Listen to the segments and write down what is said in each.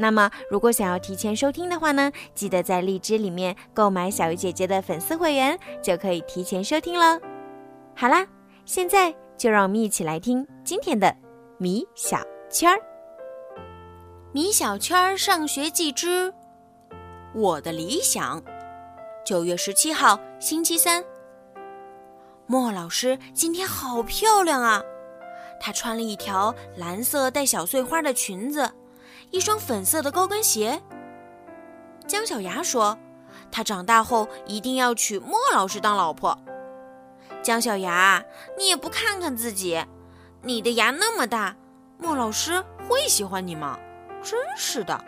那么，如果想要提前收听的话呢，记得在荔枝里面购买小鱼姐姐的粉丝会员，就可以提前收听了。好啦，现在就让我们一起来听今天的米小圈儿。米小圈儿上学记之我的理想。九月十七号，星期三。莫老师今天好漂亮啊！她穿了一条蓝色带小碎花的裙子，一双粉色的高跟鞋。姜小牙说：“他长大后一定要娶莫老师当老婆。”姜小牙，你也不看看自己，你的牙那么大，莫老师会喜欢你吗？真是的，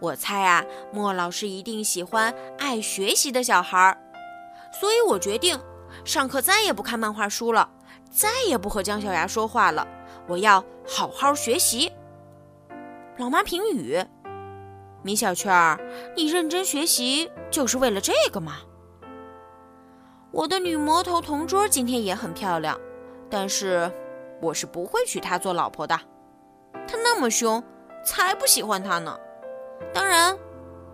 我猜啊，莫老师一定喜欢爱学习的小孩儿，所以我决定上课再也不看漫画书了，再也不和姜小牙说话了。我要好好学习。老妈评语：米小圈儿，你认真学习就是为了这个吗？我的女魔头同桌今天也很漂亮，但是我是不会娶她做老婆的，她那么凶。才不喜欢她呢，当然，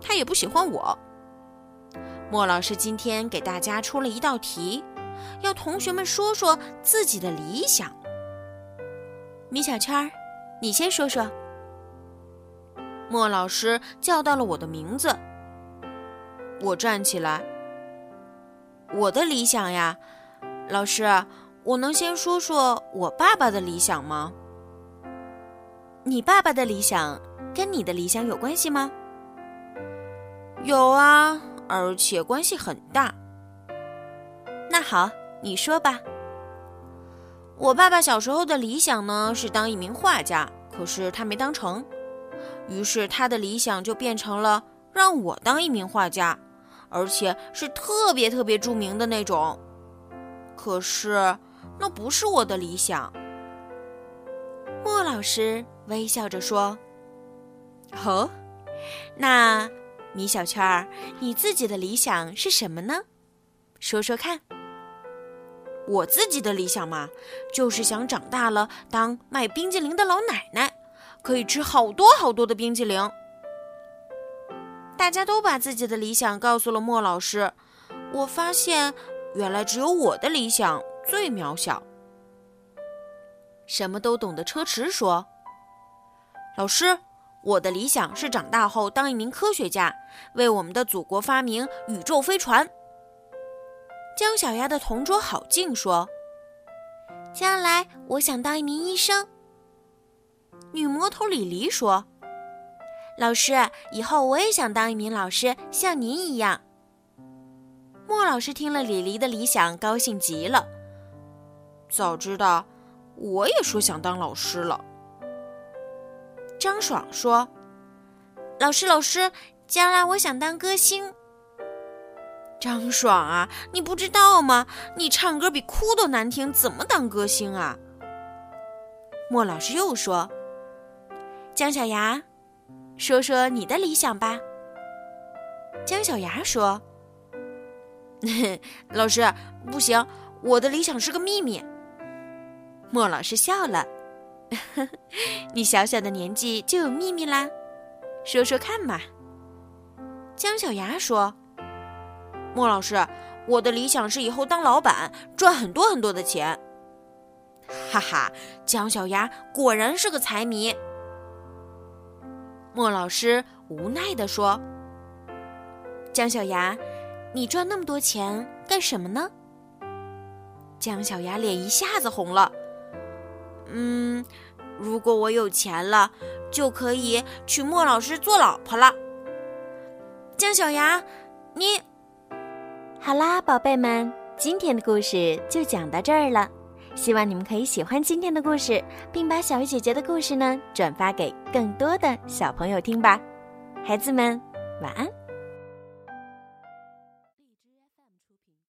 他也不喜欢我。莫老师今天给大家出了一道题，要同学们说说自己的理想。米小圈儿，你先说说。莫老师叫到了我的名字，我站起来。我的理想呀，老师，我能先说说我爸爸的理想吗？你爸爸的理想跟你的理想有关系吗？有啊，而且关系很大。那好，你说吧。我爸爸小时候的理想呢是当一名画家，可是他没当成，于是他的理想就变成了让我当一名画家，而且是特别特别著名的那种。可是那不是我的理想。莫老师。微笑着说：“哦，那米小圈儿，你自己的理想是什么呢？说说看。我自己的理想嘛，就是想长大了当卖冰激凌的老奶奶，可以吃好多好多的冰激凌。”大家都把自己的理想告诉了莫老师，我发现原来只有我的理想最渺小。什么都懂的车迟说。老师，我的理想是长大后当一名科学家，为我们的祖国发明宇宙飞船。姜小牙的同桌郝静说：“将来我想当一名医生。”女魔头李黎说：“老师，以后我也想当一名老师，像您一样。”莫老师听了李黎的理想，高兴极了。早知道，我也说想当老师了。张爽说：“老师，老师，将来我想当歌星。”张爽啊，你不知道吗？你唱歌比哭都难听，怎么当歌星啊？莫老师又说：“姜小牙，说说你的理想吧。”姜小牙说：“ 老师，不行，我的理想是个秘密。”莫老师笑了。你小小的年纪就有秘密啦，说说看嘛。姜小牙说：“莫老师，我的理想是以后当老板，赚很多很多的钱。”哈哈，姜小牙果然是个财迷。莫老师无奈地说：“姜小牙，你赚那么多钱干什么呢？”姜小牙脸一下子红了。嗯，如果我有钱了，就可以娶莫老师做老婆了。姜小牙，你好啦，宝贝们，今天的故事就讲到这儿了。希望你们可以喜欢今天的故事，并把小鱼姐姐的故事呢转发给更多的小朋友听吧。孩子们，晚安。